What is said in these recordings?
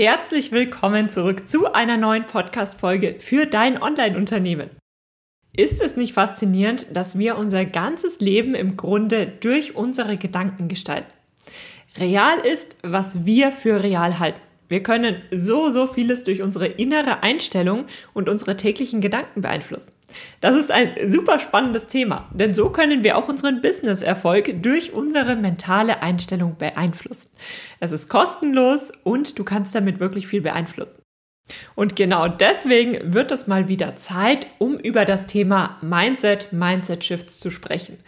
herzlich willkommen zurück zu einer neuen Podcast-Folge für dein Online-Unternehmen. Ist es nicht faszinierend, dass wir unser ganzes Leben im Grunde durch unsere Gedanken gestalten? Real ist, was wir für real halten. Wir können so, so vieles durch unsere innere Einstellung und unsere täglichen Gedanken beeinflussen. Das ist ein super spannendes Thema, denn so können wir auch unseren Business-Erfolg durch unsere mentale Einstellung beeinflussen. Es ist kostenlos und du kannst damit wirklich viel beeinflussen. Und genau deswegen wird es mal wieder Zeit, um über das Thema Mindset, Mindset Shifts zu sprechen.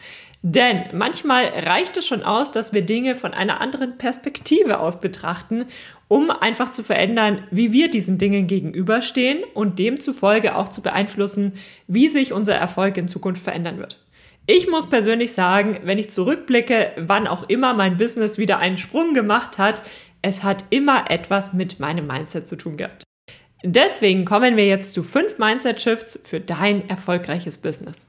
Denn manchmal reicht es schon aus, dass wir Dinge von einer anderen Perspektive aus betrachten, um einfach zu verändern, wie wir diesen Dingen gegenüberstehen und demzufolge auch zu beeinflussen, wie sich unser Erfolg in Zukunft verändern wird. Ich muss persönlich sagen, wenn ich zurückblicke, wann auch immer mein Business wieder einen Sprung gemacht hat, es hat immer etwas mit meinem Mindset zu tun gehabt. Deswegen kommen wir jetzt zu fünf Mindset Shifts für dein erfolgreiches Business.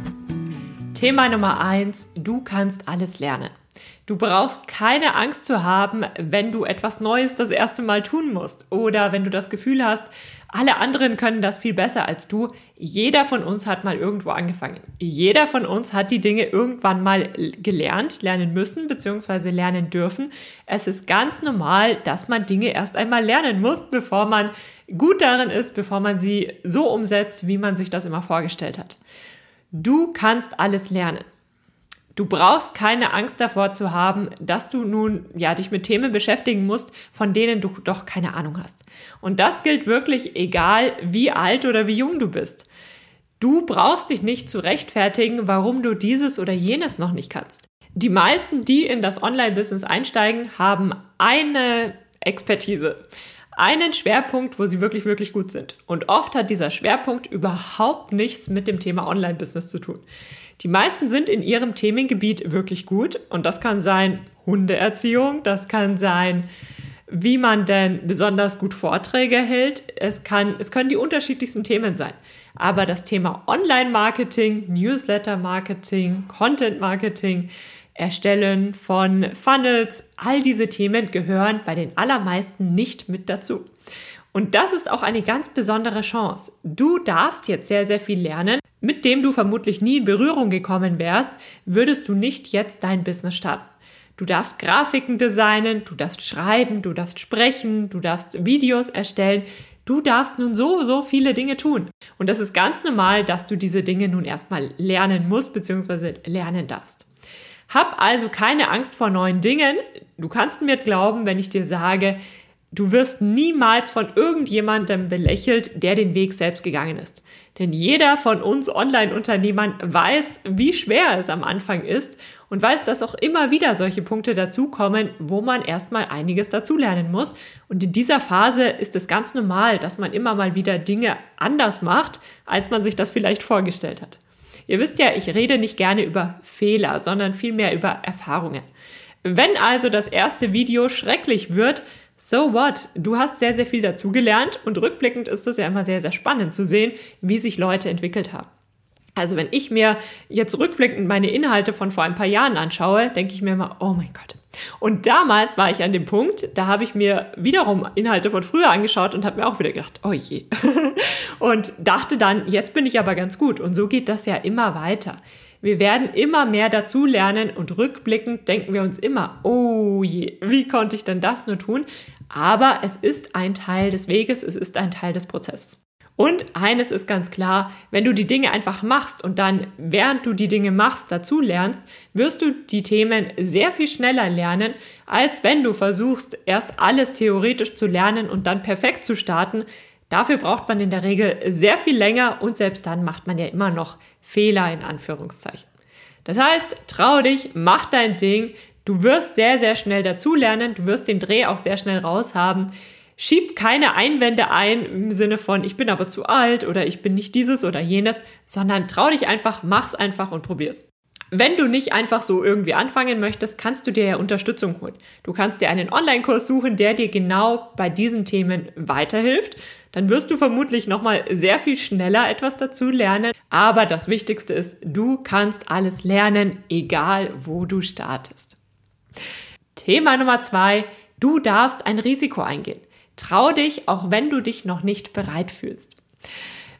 Thema Nummer eins, du kannst alles lernen. Du brauchst keine Angst zu haben, wenn du etwas Neues das erste Mal tun musst oder wenn du das Gefühl hast, alle anderen können das viel besser als du. Jeder von uns hat mal irgendwo angefangen. Jeder von uns hat die Dinge irgendwann mal gelernt, lernen müssen bzw. lernen dürfen. Es ist ganz normal, dass man Dinge erst einmal lernen muss, bevor man gut darin ist, bevor man sie so umsetzt, wie man sich das immer vorgestellt hat. Du kannst alles lernen. Du brauchst keine Angst davor zu haben, dass du nun ja dich mit Themen beschäftigen musst, von denen du doch keine Ahnung hast. Und das gilt wirklich egal, wie alt oder wie jung du bist. Du brauchst dich nicht zu rechtfertigen, warum du dieses oder jenes noch nicht kannst. Die meisten, die in das Online-Business einsteigen, haben eine Expertise einen Schwerpunkt, wo sie wirklich, wirklich gut sind. Und oft hat dieser Schwerpunkt überhaupt nichts mit dem Thema Online-Business zu tun. Die meisten sind in ihrem Themengebiet wirklich gut und das kann sein Hundeerziehung, das kann sein, wie man denn besonders gut Vorträge hält. Es, kann, es können die unterschiedlichsten Themen sein. Aber das Thema Online-Marketing, Newsletter-Marketing, Content-Marketing, Erstellen von Funnels, all diese Themen gehören bei den allermeisten nicht mit dazu. Und das ist auch eine ganz besondere Chance. Du darfst jetzt sehr, sehr viel lernen, mit dem du vermutlich nie in Berührung gekommen wärst, würdest du nicht jetzt dein Business starten. Du darfst Grafiken designen, du darfst schreiben, du darfst sprechen, du darfst Videos erstellen. Du darfst nun so, so viele Dinge tun. Und das ist ganz normal, dass du diese Dinge nun erstmal lernen musst bzw. lernen darfst. Hab also keine Angst vor neuen Dingen. Du kannst mir glauben, wenn ich dir sage, du wirst niemals von irgendjemandem belächelt, der den Weg selbst gegangen ist. Denn jeder von uns Online-Unternehmern weiß, wie schwer es am Anfang ist und weiß, dass auch immer wieder solche Punkte dazukommen, wo man erstmal einiges dazulernen muss. Und in dieser Phase ist es ganz normal, dass man immer mal wieder Dinge anders macht, als man sich das vielleicht vorgestellt hat. Ihr wisst ja, ich rede nicht gerne über Fehler, sondern vielmehr über Erfahrungen. Wenn also das erste Video schrecklich wird, so what? Du hast sehr, sehr viel dazugelernt und rückblickend ist es ja immer sehr, sehr spannend zu sehen, wie sich Leute entwickelt haben. Also wenn ich mir jetzt rückblickend meine Inhalte von vor ein paar Jahren anschaue, denke ich mir immer, oh mein Gott. Und damals war ich an dem Punkt, da habe ich mir wiederum Inhalte von früher angeschaut und habe mir auch wieder gedacht, oh je. Und dachte dann, jetzt bin ich aber ganz gut. Und so geht das ja immer weiter. Wir werden immer mehr dazu lernen und rückblickend denken wir uns immer, oh je, wie konnte ich denn das nur tun? Aber es ist ein Teil des Weges, es ist ein Teil des Prozesses. Und eines ist ganz klar, wenn du die Dinge einfach machst und dann, während du die Dinge machst, dazu lernst, wirst du die Themen sehr viel schneller lernen, als wenn du versuchst, erst alles theoretisch zu lernen und dann perfekt zu starten. Dafür braucht man in der Regel sehr viel länger und selbst dann macht man ja immer noch Fehler in Anführungszeichen. Das heißt, trau dich, mach dein Ding. Du wirst sehr, sehr schnell dazulernen. Du wirst den Dreh auch sehr schnell raus haben. Schieb keine Einwände ein im Sinne von, ich bin aber zu alt oder ich bin nicht dieses oder jenes, sondern trau dich einfach, mach's einfach und probier's. Wenn du nicht einfach so irgendwie anfangen möchtest, kannst du dir ja Unterstützung holen. Du kannst dir einen Online-Kurs suchen, der dir genau bei diesen Themen weiterhilft. Dann wirst du vermutlich nochmal sehr viel schneller etwas dazu lernen. Aber das Wichtigste ist, du kannst alles lernen, egal wo du startest. Thema Nummer zwei, du darfst ein Risiko eingehen. Trau dich, auch wenn du dich noch nicht bereit fühlst.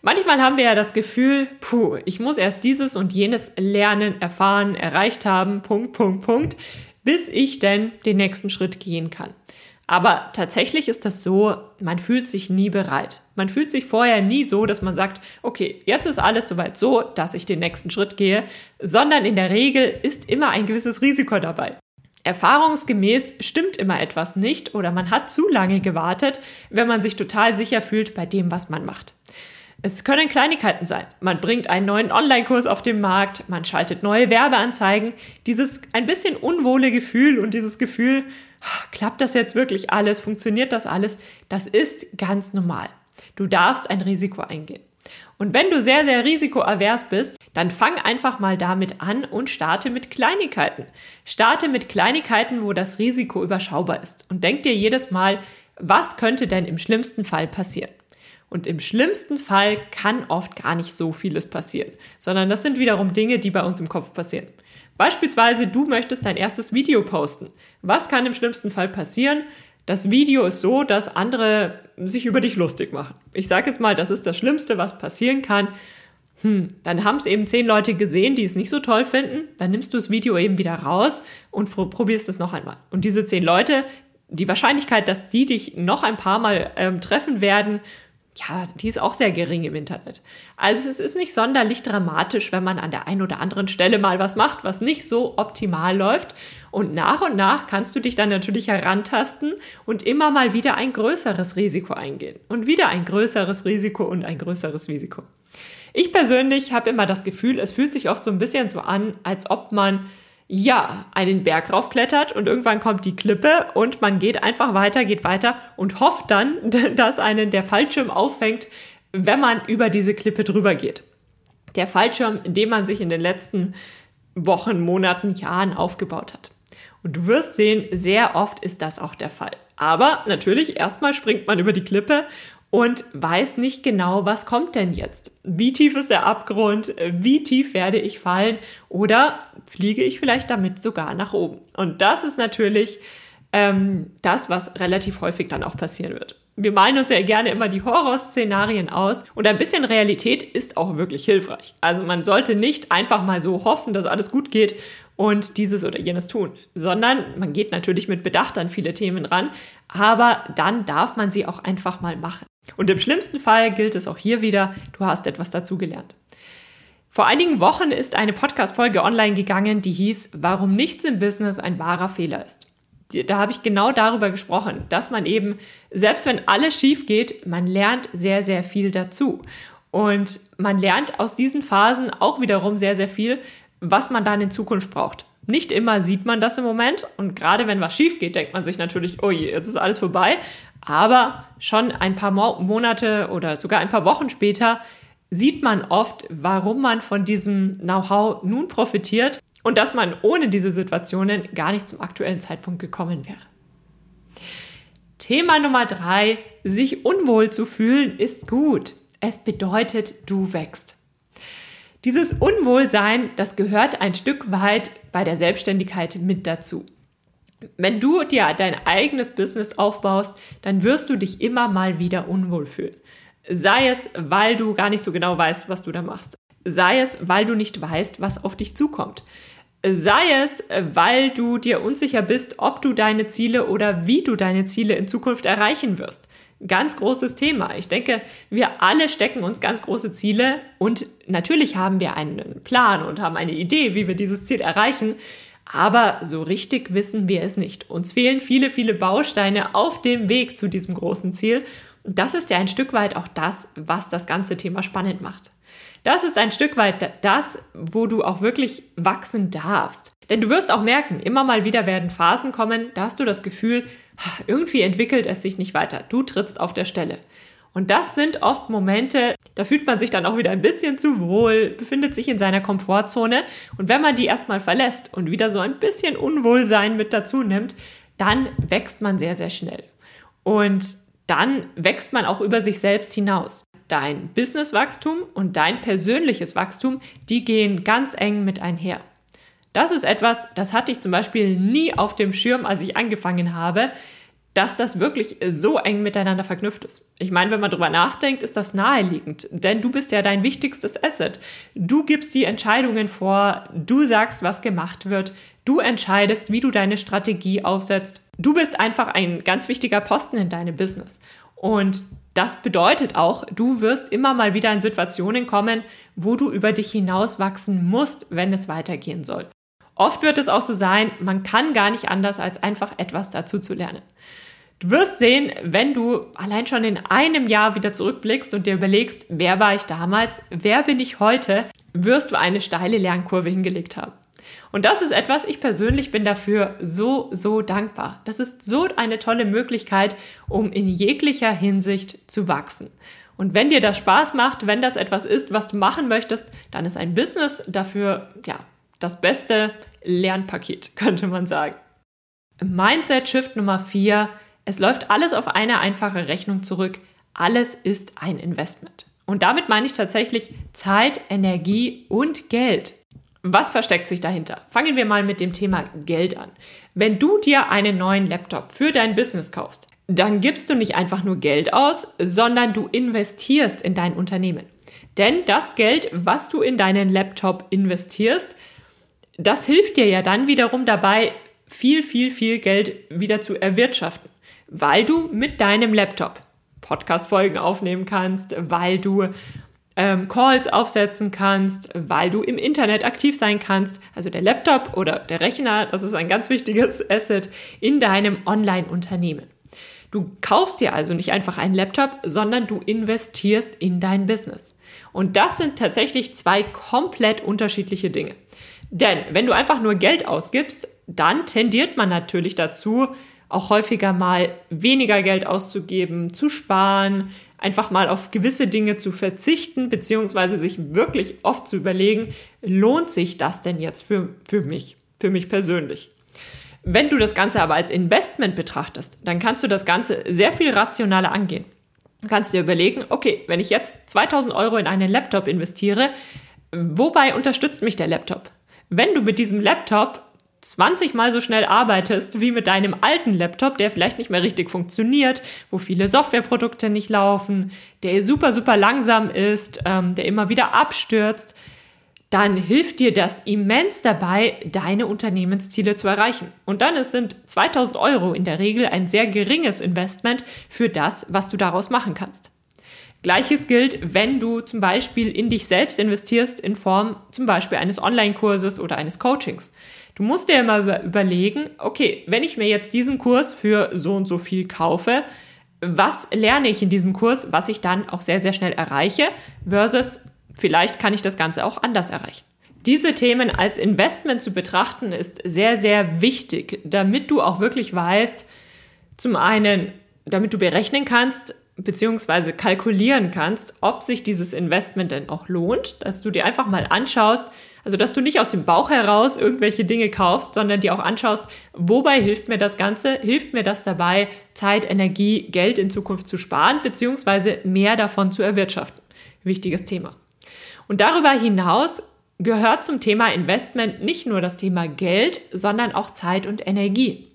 Manchmal haben wir ja das Gefühl, puh, ich muss erst dieses und jenes lernen, erfahren, erreicht haben, Punkt, Punkt, Punkt, bis ich denn den nächsten Schritt gehen kann. Aber tatsächlich ist das so, man fühlt sich nie bereit. Man fühlt sich vorher nie so, dass man sagt, okay, jetzt ist alles soweit so, dass ich den nächsten Schritt gehe, sondern in der Regel ist immer ein gewisses Risiko dabei. Erfahrungsgemäß stimmt immer etwas nicht oder man hat zu lange gewartet, wenn man sich total sicher fühlt bei dem, was man macht. Es können Kleinigkeiten sein. Man bringt einen neuen Online-Kurs auf den Markt, man schaltet neue Werbeanzeigen. Dieses ein bisschen unwohle Gefühl und dieses Gefühl, ah, klappt das jetzt wirklich alles, funktioniert das alles, das ist ganz normal. Du darfst ein Risiko eingehen. Und wenn du sehr, sehr risikoavers bist, dann fang einfach mal damit an und starte mit Kleinigkeiten. Starte mit Kleinigkeiten, wo das Risiko überschaubar ist. Und denk dir jedes Mal, was könnte denn im schlimmsten Fall passieren? Und im schlimmsten Fall kann oft gar nicht so vieles passieren, sondern das sind wiederum Dinge, die bei uns im Kopf passieren. Beispielsweise, du möchtest dein erstes Video posten. Was kann im schlimmsten Fall passieren? Das Video ist so, dass andere sich über dich lustig machen. Ich sage jetzt mal, das ist das Schlimmste, was passieren kann. Hm, dann haben es eben zehn Leute gesehen, die es nicht so toll finden. Dann nimmst du das Video eben wieder raus und probierst es noch einmal. Und diese zehn Leute, die Wahrscheinlichkeit, dass die dich noch ein paar Mal ähm, treffen werden, ja, die ist auch sehr gering im Internet. Also es ist nicht sonderlich dramatisch, wenn man an der einen oder anderen Stelle mal was macht, was nicht so optimal läuft. Und nach und nach kannst du dich dann natürlich herantasten und immer mal wieder ein größeres Risiko eingehen. Und wieder ein größeres Risiko und ein größeres Risiko. Ich persönlich habe immer das Gefühl, es fühlt sich oft so ein bisschen so an, als ob man ja, einen Berg raufklettert und irgendwann kommt die Klippe und man geht einfach weiter, geht weiter und hofft dann, dass einen der Fallschirm auffängt, wenn man über diese Klippe drüber geht. Der Fallschirm, den man sich in den letzten Wochen, Monaten, Jahren aufgebaut hat. Und du wirst sehen, sehr oft ist das auch der Fall. Aber natürlich, erstmal springt man über die Klippe und weiß nicht genau, was kommt denn jetzt? Wie tief ist der Abgrund? Wie tief werde ich fallen? Oder fliege ich vielleicht damit sogar nach oben? Und das ist natürlich ähm, das, was relativ häufig dann auch passieren wird. Wir malen uns ja gerne immer die Horrorszenarien aus und ein bisschen Realität ist auch wirklich hilfreich. Also man sollte nicht einfach mal so hoffen, dass alles gut geht und dieses oder jenes tun, sondern man geht natürlich mit Bedacht an viele Themen ran, aber dann darf man sie auch einfach mal machen. Und im schlimmsten Fall gilt es auch hier wieder, du hast etwas dazugelernt. Vor einigen Wochen ist eine Podcast-Folge online gegangen, die hieß, warum nichts im Business ein wahrer Fehler ist. Da habe ich genau darüber gesprochen, dass man eben, selbst wenn alles schief geht, man lernt sehr, sehr viel dazu. Und man lernt aus diesen Phasen auch wiederum sehr, sehr viel, was man dann in Zukunft braucht. Nicht immer sieht man das im Moment und gerade wenn was schief geht, denkt man sich natürlich, oh je, jetzt ist alles vorbei. Aber schon ein paar Monate oder sogar ein paar Wochen später sieht man oft, warum man von diesem Know-how nun profitiert und dass man ohne diese Situationen gar nicht zum aktuellen Zeitpunkt gekommen wäre. Thema Nummer drei, sich unwohl zu fühlen, ist gut. Es bedeutet, du wächst. Dieses Unwohlsein, das gehört ein Stück weit bei der Selbstständigkeit mit dazu. Wenn du dir dein eigenes Business aufbaust, dann wirst du dich immer mal wieder unwohl fühlen. Sei es, weil du gar nicht so genau weißt, was du da machst. Sei es, weil du nicht weißt, was auf dich zukommt. Sei es, weil du dir unsicher bist, ob du deine Ziele oder wie du deine Ziele in Zukunft erreichen wirst. Ganz großes Thema. Ich denke, wir alle stecken uns ganz große Ziele und natürlich haben wir einen Plan und haben eine Idee, wie wir dieses Ziel erreichen. Aber so richtig wissen wir es nicht. Uns fehlen viele, viele Bausteine auf dem Weg zu diesem großen Ziel. Das ist ja ein Stück weit auch das, was das ganze Thema spannend macht. Das ist ein Stück weit das, wo du auch wirklich wachsen darfst. Denn du wirst auch merken, immer mal wieder werden Phasen kommen, da hast du das Gefühl, irgendwie entwickelt es sich nicht weiter. Du trittst auf der Stelle. Und das sind oft Momente, da fühlt man sich dann auch wieder ein bisschen zu wohl, befindet sich in seiner Komfortzone. Und wenn man die erstmal verlässt und wieder so ein bisschen Unwohlsein mit dazu nimmt, dann wächst man sehr, sehr schnell. Und dann wächst man auch über sich selbst hinaus. Dein Businesswachstum und dein persönliches Wachstum, die gehen ganz eng mit einher. Das ist etwas, das hatte ich zum Beispiel nie auf dem Schirm, als ich angefangen habe dass das wirklich so eng miteinander verknüpft ist. Ich meine, wenn man drüber nachdenkt, ist das naheliegend, denn du bist ja dein wichtigstes Asset. Du gibst die Entscheidungen vor, du sagst, was gemacht wird, du entscheidest, wie du deine Strategie aufsetzt. Du bist einfach ein ganz wichtiger Posten in deinem Business. Und das bedeutet auch, du wirst immer mal wieder in Situationen kommen, wo du über dich hinaus wachsen musst, wenn es weitergehen soll. Oft wird es auch so sein, man kann gar nicht anders, als einfach etwas dazu zu lernen. Du wirst sehen, wenn du allein schon in einem Jahr wieder zurückblickst und dir überlegst, wer war ich damals, wer bin ich heute, wirst du eine steile Lernkurve hingelegt haben. Und das ist etwas, ich persönlich bin dafür so, so dankbar. Das ist so eine tolle Möglichkeit, um in jeglicher Hinsicht zu wachsen. Und wenn dir das Spaß macht, wenn das etwas ist, was du machen möchtest, dann ist ein Business dafür, ja, das beste Lernpaket, könnte man sagen. Mindset Shift Nummer 4 es läuft alles auf eine einfache Rechnung zurück. Alles ist ein Investment. Und damit meine ich tatsächlich Zeit, Energie und Geld. Was versteckt sich dahinter? Fangen wir mal mit dem Thema Geld an. Wenn du dir einen neuen Laptop für dein Business kaufst, dann gibst du nicht einfach nur Geld aus, sondern du investierst in dein Unternehmen. Denn das Geld, was du in deinen Laptop investierst, das hilft dir ja dann wiederum dabei, viel, viel, viel Geld wieder zu erwirtschaften weil du mit deinem Laptop Podcast-Folgen aufnehmen kannst, weil du ähm, Calls aufsetzen kannst, weil du im Internet aktiv sein kannst. Also der Laptop oder der Rechner, das ist ein ganz wichtiges Asset in deinem Online-Unternehmen. Du kaufst dir also nicht einfach einen Laptop, sondern du investierst in dein Business. Und das sind tatsächlich zwei komplett unterschiedliche Dinge. Denn wenn du einfach nur Geld ausgibst, dann tendiert man natürlich dazu, auch häufiger mal weniger Geld auszugeben, zu sparen, einfach mal auf gewisse Dinge zu verzichten, beziehungsweise sich wirklich oft zu überlegen, lohnt sich das denn jetzt für, für mich, für mich persönlich? Wenn du das Ganze aber als Investment betrachtest, dann kannst du das Ganze sehr viel rationaler angehen. Du kannst dir überlegen, okay, wenn ich jetzt 2000 Euro in einen Laptop investiere, wobei unterstützt mich der Laptop? Wenn du mit diesem Laptop 20 mal so schnell arbeitest wie mit deinem alten Laptop, der vielleicht nicht mehr richtig funktioniert, wo viele Softwareprodukte nicht laufen, der super, super langsam ist, ähm, der immer wieder abstürzt, dann hilft dir das immens dabei, deine Unternehmensziele zu erreichen. Und dann sind 2000 Euro in der Regel ein sehr geringes Investment für das, was du daraus machen kannst. Gleiches gilt, wenn du zum Beispiel in dich selbst investierst in Form zum Beispiel eines Online-Kurses oder eines Coachings. Du musst dir immer überlegen, okay, wenn ich mir jetzt diesen Kurs für so und so viel kaufe, was lerne ich in diesem Kurs, was ich dann auch sehr, sehr schnell erreiche, versus vielleicht kann ich das Ganze auch anders erreichen. Diese Themen als Investment zu betrachten ist sehr, sehr wichtig, damit du auch wirklich weißt, zum einen, damit du berechnen kannst, beziehungsweise kalkulieren kannst, ob sich dieses Investment denn auch lohnt, dass du dir einfach mal anschaust, also dass du nicht aus dem Bauch heraus irgendwelche Dinge kaufst, sondern dir auch anschaust, wobei hilft mir das Ganze, hilft mir das dabei, Zeit, Energie, Geld in Zukunft zu sparen, beziehungsweise mehr davon zu erwirtschaften. Wichtiges Thema. Und darüber hinaus gehört zum Thema Investment nicht nur das Thema Geld, sondern auch Zeit und Energie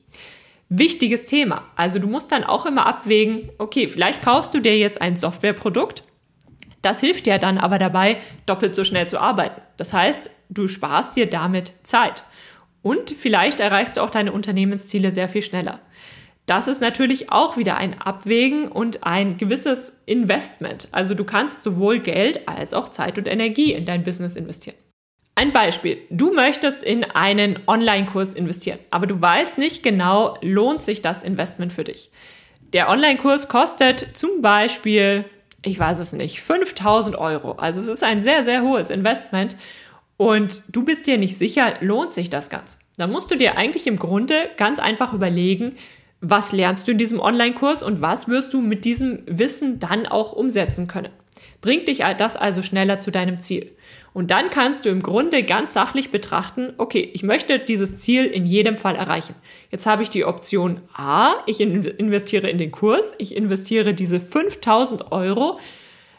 wichtiges Thema. Also du musst dann auch immer abwägen, okay, vielleicht kaufst du dir jetzt ein Softwareprodukt. Das hilft dir dann aber dabei, doppelt so schnell zu arbeiten. Das heißt, du sparst dir damit Zeit. Und vielleicht erreichst du auch deine Unternehmensziele sehr viel schneller. Das ist natürlich auch wieder ein Abwägen und ein gewisses Investment. Also du kannst sowohl Geld als auch Zeit und Energie in dein Business investieren. Ein Beispiel. Du möchtest in einen Online-Kurs investieren, aber du weißt nicht genau, lohnt sich das Investment für dich. Der Online-Kurs kostet zum Beispiel ich weiß es nicht, 5000 Euro. Also es ist ein sehr, sehr hohes Investment und du bist dir nicht sicher, lohnt sich das Ganze. Dann musst du dir eigentlich im Grunde ganz einfach überlegen, was lernst du in diesem Online-Kurs und was wirst du mit diesem Wissen dann auch umsetzen können. Bringt dich das also schneller zu deinem Ziel. Und dann kannst du im Grunde ganz sachlich betrachten, okay, ich möchte dieses Ziel in jedem Fall erreichen. Jetzt habe ich die Option A, ich investiere in den Kurs, ich investiere diese 5000 Euro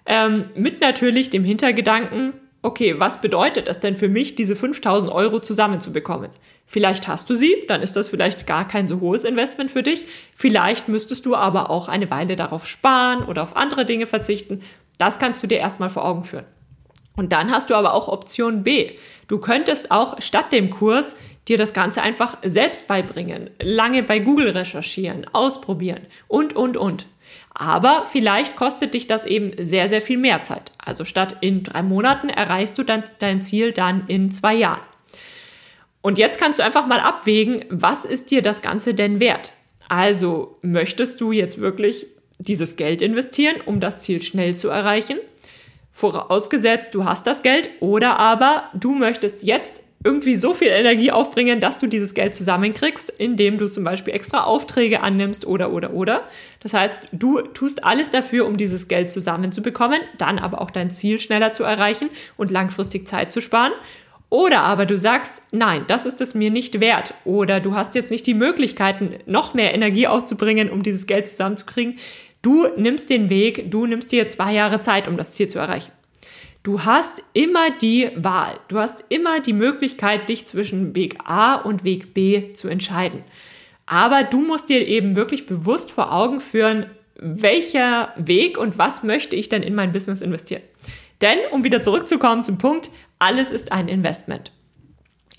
ähm, mit natürlich dem Hintergedanken, okay, was bedeutet es denn für mich, diese 5000 Euro zusammenzubekommen? Vielleicht hast du sie, dann ist das vielleicht gar kein so hohes Investment für dich. Vielleicht müsstest du aber auch eine Weile darauf sparen oder auf andere Dinge verzichten. Das kannst du dir erstmal vor Augen führen. Und dann hast du aber auch Option B. Du könntest auch statt dem Kurs dir das Ganze einfach selbst beibringen, lange bei Google recherchieren, ausprobieren und, und, und. Aber vielleicht kostet dich das eben sehr, sehr viel mehr Zeit. Also statt in drei Monaten erreichst du dann dein Ziel dann in zwei Jahren. Und jetzt kannst du einfach mal abwägen, was ist dir das Ganze denn wert? Also möchtest du jetzt wirklich dieses Geld investieren, um das Ziel schnell zu erreichen? Vorausgesetzt, du hast das Geld oder aber du möchtest jetzt irgendwie so viel Energie aufbringen, dass du dieses Geld zusammenkriegst, indem du zum Beispiel extra Aufträge annimmst oder oder oder. Das heißt, du tust alles dafür, um dieses Geld zusammenzubekommen, dann aber auch dein Ziel schneller zu erreichen und langfristig Zeit zu sparen. Oder aber du sagst, nein, das ist es mir nicht wert. Oder du hast jetzt nicht die Möglichkeiten, noch mehr Energie aufzubringen, um dieses Geld zusammenzukriegen. Du nimmst den Weg, du nimmst dir zwei Jahre Zeit, um das Ziel zu erreichen. Du hast immer die Wahl. Du hast immer die Möglichkeit, dich zwischen Weg A und Weg B zu entscheiden. Aber du musst dir eben wirklich bewusst vor Augen führen, welcher Weg und was möchte ich denn in mein Business investieren. Denn, um wieder zurückzukommen zum Punkt, alles ist ein Investment.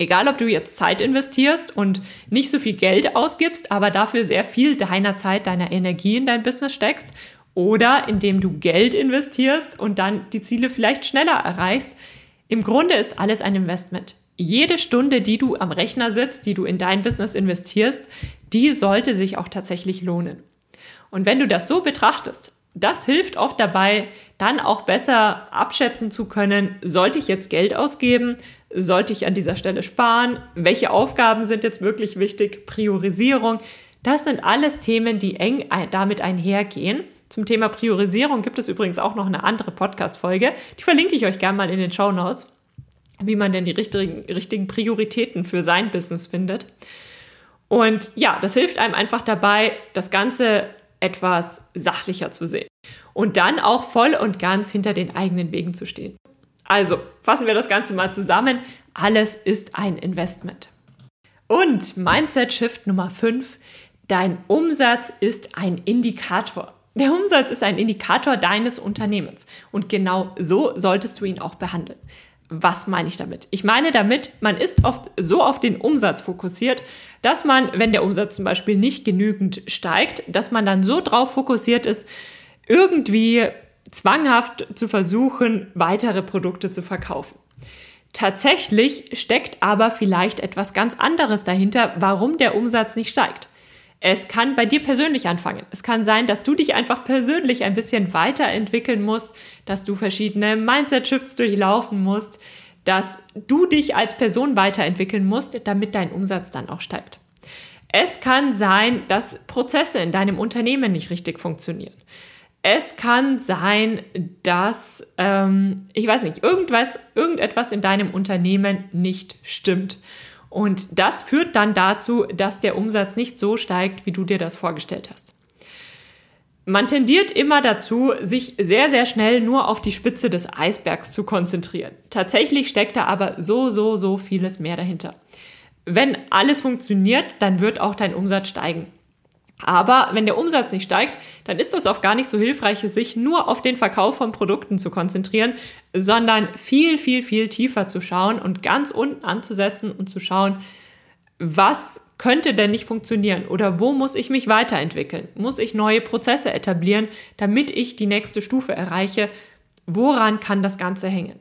Egal, ob du jetzt Zeit investierst und nicht so viel Geld ausgibst, aber dafür sehr viel deiner Zeit, deiner Energie in dein Business steckst oder indem du Geld investierst und dann die Ziele vielleicht schneller erreichst. Im Grunde ist alles ein Investment. Jede Stunde, die du am Rechner sitzt, die du in dein Business investierst, die sollte sich auch tatsächlich lohnen. Und wenn du das so betrachtest, das hilft oft dabei, dann auch besser abschätzen zu können, sollte ich jetzt Geld ausgeben, sollte ich an dieser Stelle sparen, welche Aufgaben sind jetzt wirklich wichtig, Priorisierung. Das sind alles Themen, die eng damit einhergehen. Zum Thema Priorisierung gibt es übrigens auch noch eine andere Podcast-Folge. Die verlinke ich euch gerne mal in den Show Notes, wie man denn die richtigen, richtigen Prioritäten für sein Business findet. Und ja, das hilft einem einfach dabei, das Ganze etwas sachlicher zu sehen und dann auch voll und ganz hinter den eigenen Wegen zu stehen. Also, fassen wir das Ganze mal zusammen. Alles ist ein Investment. Und Mindset Shift Nummer 5. Dein Umsatz ist ein Indikator. Der Umsatz ist ein Indikator deines Unternehmens. Und genau so solltest du ihn auch behandeln. Was meine ich damit? Ich meine damit, man ist oft so auf den Umsatz fokussiert, dass man, wenn der Umsatz zum Beispiel nicht genügend steigt, dass man dann so drauf fokussiert ist, irgendwie zwanghaft zu versuchen, weitere Produkte zu verkaufen. Tatsächlich steckt aber vielleicht etwas ganz anderes dahinter, warum der Umsatz nicht steigt. Es kann bei dir persönlich anfangen. Es kann sein, dass du dich einfach persönlich ein bisschen weiterentwickeln musst, dass du verschiedene Mindset-Shifts durchlaufen musst, dass du dich als Person weiterentwickeln musst, damit dein Umsatz dann auch steigt. Es kann sein, dass Prozesse in deinem Unternehmen nicht richtig funktionieren. Es kann sein, dass, ähm, ich weiß nicht, irgendwas, irgendetwas in deinem Unternehmen nicht stimmt. Und das führt dann dazu, dass der Umsatz nicht so steigt, wie du dir das vorgestellt hast. Man tendiert immer dazu, sich sehr, sehr schnell nur auf die Spitze des Eisbergs zu konzentrieren. Tatsächlich steckt da aber so, so, so vieles mehr dahinter. Wenn alles funktioniert, dann wird auch dein Umsatz steigen. Aber wenn der Umsatz nicht steigt, dann ist das oft gar nicht so hilfreich, sich nur auf den Verkauf von Produkten zu konzentrieren, sondern viel, viel, viel tiefer zu schauen und ganz unten anzusetzen und zu schauen, was könnte denn nicht funktionieren oder wo muss ich mich weiterentwickeln? Muss ich neue Prozesse etablieren, damit ich die nächste Stufe erreiche? Woran kann das Ganze hängen?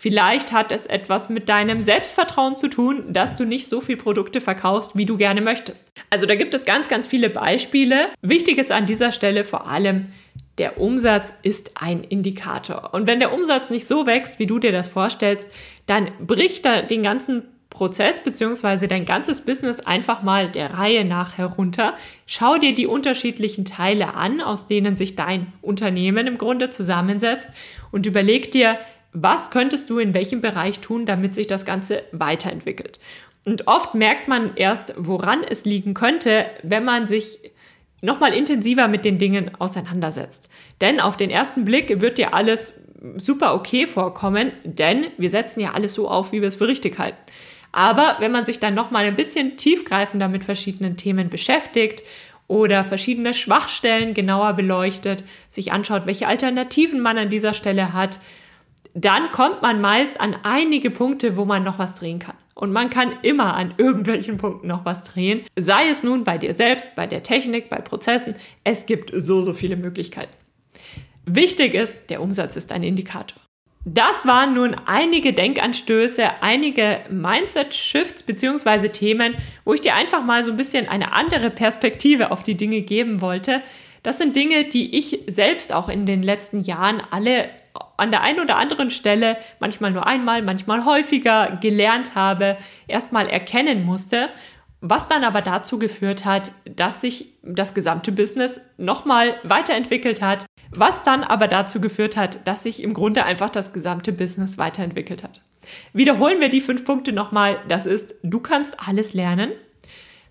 Vielleicht hat es etwas mit deinem Selbstvertrauen zu tun, dass du nicht so viel Produkte verkaufst, wie du gerne möchtest. Also da gibt es ganz, ganz viele Beispiele. Wichtig ist an dieser Stelle vor allem, der Umsatz ist ein Indikator. Und wenn der Umsatz nicht so wächst, wie du dir das vorstellst, dann bricht da den ganzen Prozess beziehungsweise dein ganzes Business einfach mal der Reihe nach herunter. Schau dir die unterschiedlichen Teile an, aus denen sich dein Unternehmen im Grunde zusammensetzt und überleg dir, was könntest du in welchem Bereich tun, damit sich das Ganze weiterentwickelt. Und oft merkt man erst, woran es liegen könnte, wenn man sich nochmal intensiver mit den Dingen auseinandersetzt. Denn auf den ersten Blick wird dir alles super okay vorkommen, denn wir setzen ja alles so auf, wie wir es für richtig halten. Aber wenn man sich dann nochmal ein bisschen tiefgreifender mit verschiedenen Themen beschäftigt oder verschiedene Schwachstellen genauer beleuchtet, sich anschaut, welche Alternativen man an dieser Stelle hat, dann kommt man meist an einige Punkte, wo man noch was drehen kann. Und man kann immer an irgendwelchen Punkten noch was drehen. Sei es nun bei dir selbst, bei der Technik, bei Prozessen. Es gibt so, so viele Möglichkeiten. Wichtig ist, der Umsatz ist ein Indikator. Das waren nun einige Denkanstöße, einige Mindset-Shifts bzw. Themen, wo ich dir einfach mal so ein bisschen eine andere Perspektive auf die Dinge geben wollte. Das sind Dinge, die ich selbst auch in den letzten Jahren alle an der einen oder anderen Stelle, manchmal nur einmal, manchmal häufiger gelernt habe, erstmal erkennen musste, was dann aber dazu geführt hat, dass sich das gesamte Business nochmal weiterentwickelt hat, was dann aber dazu geführt hat, dass sich im Grunde einfach das gesamte Business weiterentwickelt hat. Wiederholen wir die fünf Punkte nochmal. Das ist, du kannst alles lernen.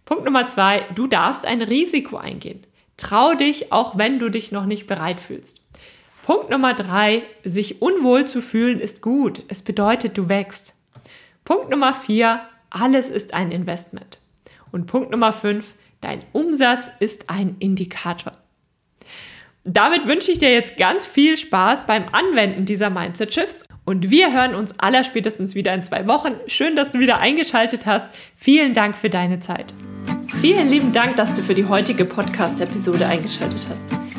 Punkt Nummer zwei, du darfst ein Risiko eingehen. Trau dich, auch wenn du dich noch nicht bereit fühlst. Punkt Nummer drei, sich unwohl zu fühlen ist gut. Es bedeutet, du wächst. Punkt Nummer vier, alles ist ein Investment. Und Punkt Nummer fünf, dein Umsatz ist ein Indikator. Damit wünsche ich dir jetzt ganz viel Spaß beim Anwenden dieser Mindset Shifts und wir hören uns allerspätestens wieder in zwei Wochen. Schön, dass du wieder eingeschaltet hast. Vielen Dank für deine Zeit. Vielen lieben Dank, dass du für die heutige Podcast-Episode eingeschaltet hast.